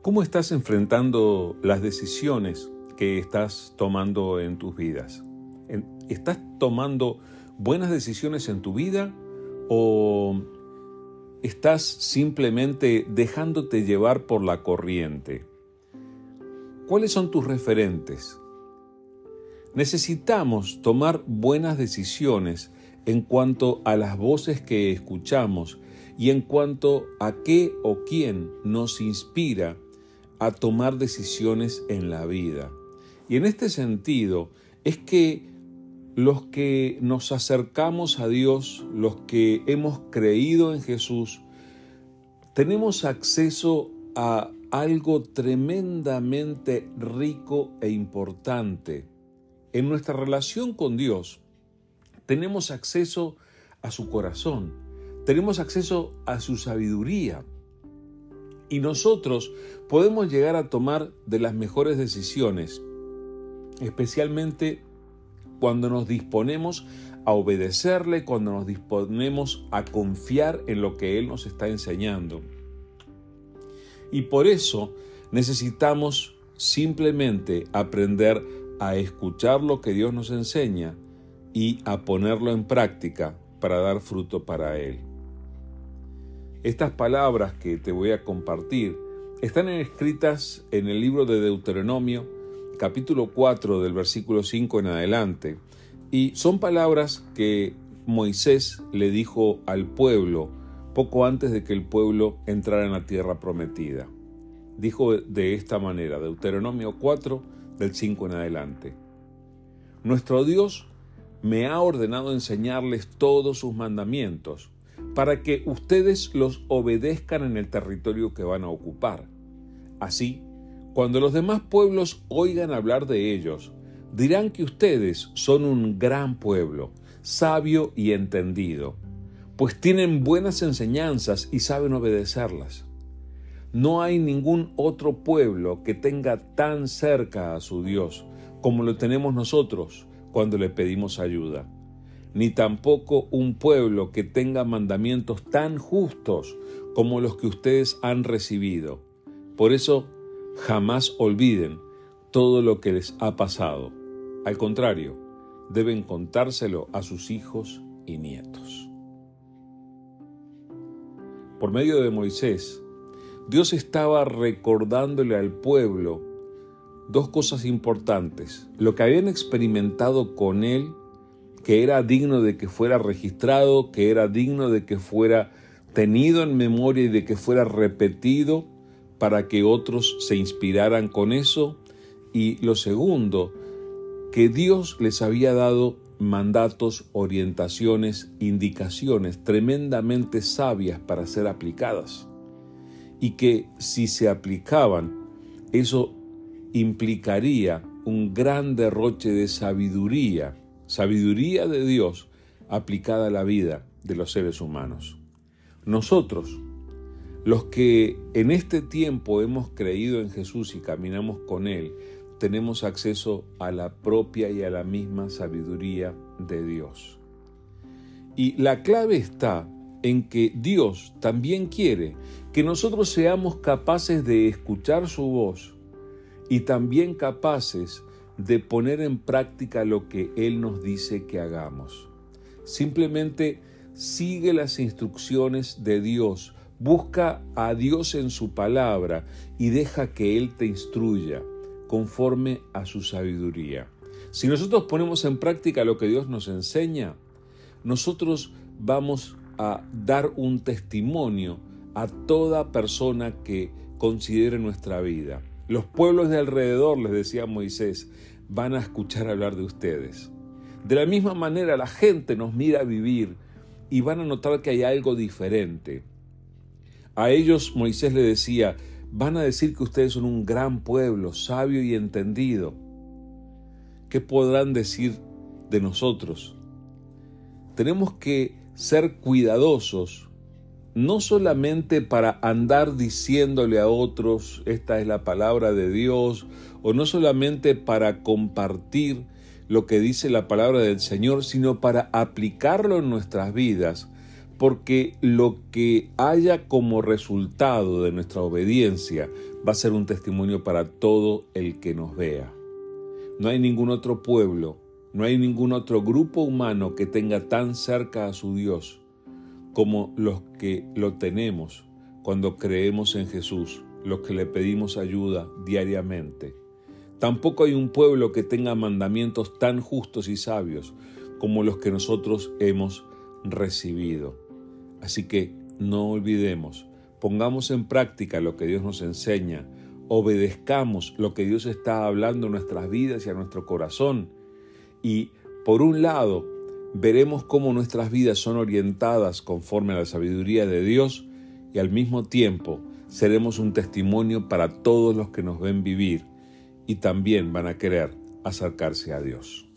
¿Cómo estás enfrentando las decisiones que estás tomando en tus vidas? ¿Estás tomando buenas decisiones en tu vida o estás simplemente dejándote llevar por la corriente? ¿Cuáles son tus referentes? Necesitamos tomar buenas decisiones en cuanto a las voces que escuchamos y en cuanto a qué o quién nos inspira a tomar decisiones en la vida. Y en este sentido es que los que nos acercamos a Dios, los que hemos creído en Jesús, tenemos acceso a algo tremendamente rico e importante. En nuestra relación con Dios tenemos acceso a su corazón, tenemos acceso a su sabiduría, y nosotros podemos llegar a tomar de las mejores decisiones, especialmente cuando nos disponemos a obedecerle, cuando nos disponemos a confiar en lo que Él nos está enseñando. Y por eso necesitamos simplemente aprender a escuchar lo que Dios nos enseña y a ponerlo en práctica para dar fruto para Él. Estas palabras que te voy a compartir están escritas en el libro de Deuteronomio, capítulo 4 del versículo 5 en adelante, y son palabras que Moisés le dijo al pueblo poco antes de que el pueblo entrara en la tierra prometida. Dijo de esta manera, Deuteronomio 4 del 5 en adelante. Nuestro Dios me ha ordenado enseñarles todos sus mandamientos para que ustedes los obedezcan en el territorio que van a ocupar. Así, cuando los demás pueblos oigan hablar de ellos, dirán que ustedes son un gran pueblo, sabio y entendido, pues tienen buenas enseñanzas y saben obedecerlas. No hay ningún otro pueblo que tenga tan cerca a su Dios como lo tenemos nosotros cuando le pedimos ayuda ni tampoco un pueblo que tenga mandamientos tan justos como los que ustedes han recibido. Por eso, jamás olviden todo lo que les ha pasado. Al contrario, deben contárselo a sus hijos y nietos. Por medio de Moisés, Dios estaba recordándole al pueblo dos cosas importantes, lo que habían experimentado con él que era digno de que fuera registrado, que era digno de que fuera tenido en memoria y de que fuera repetido para que otros se inspiraran con eso. Y lo segundo, que Dios les había dado mandatos, orientaciones, indicaciones tremendamente sabias para ser aplicadas. Y que si se aplicaban, eso implicaría un gran derroche de sabiduría sabiduría de Dios aplicada a la vida de los seres humanos. Nosotros, los que en este tiempo hemos creído en Jesús y caminamos con Él, tenemos acceso a la propia y a la misma sabiduría de Dios. Y la clave está en que Dios también quiere que nosotros seamos capaces de escuchar su voz y también capaces de poner en práctica lo que Él nos dice que hagamos. Simplemente sigue las instrucciones de Dios, busca a Dios en su palabra y deja que Él te instruya conforme a su sabiduría. Si nosotros ponemos en práctica lo que Dios nos enseña, nosotros vamos a dar un testimonio a toda persona que considere nuestra vida. Los pueblos de alrededor, les decía Moisés, van a escuchar hablar de ustedes. De la misma manera, la gente nos mira vivir y van a notar que hay algo diferente. A ellos Moisés le decía, van a decir que ustedes son un gran pueblo, sabio y entendido. ¿Qué podrán decir de nosotros? Tenemos que ser cuidadosos no solamente para andar diciéndole a otros, esta es la palabra de Dios, o no solamente para compartir lo que dice la palabra del Señor, sino para aplicarlo en nuestras vidas, porque lo que haya como resultado de nuestra obediencia va a ser un testimonio para todo el que nos vea. No hay ningún otro pueblo, no hay ningún otro grupo humano que tenga tan cerca a su Dios como los que lo tenemos cuando creemos en Jesús, los que le pedimos ayuda diariamente. Tampoco hay un pueblo que tenga mandamientos tan justos y sabios como los que nosotros hemos recibido. Así que no olvidemos, pongamos en práctica lo que Dios nos enseña, obedezcamos lo que Dios está hablando en nuestras vidas y a nuestro corazón. Y por un lado, veremos cómo nuestras vidas son orientadas conforme a la sabiduría de Dios y al mismo tiempo seremos un testimonio para todos los que nos ven vivir y también van a querer acercarse a Dios.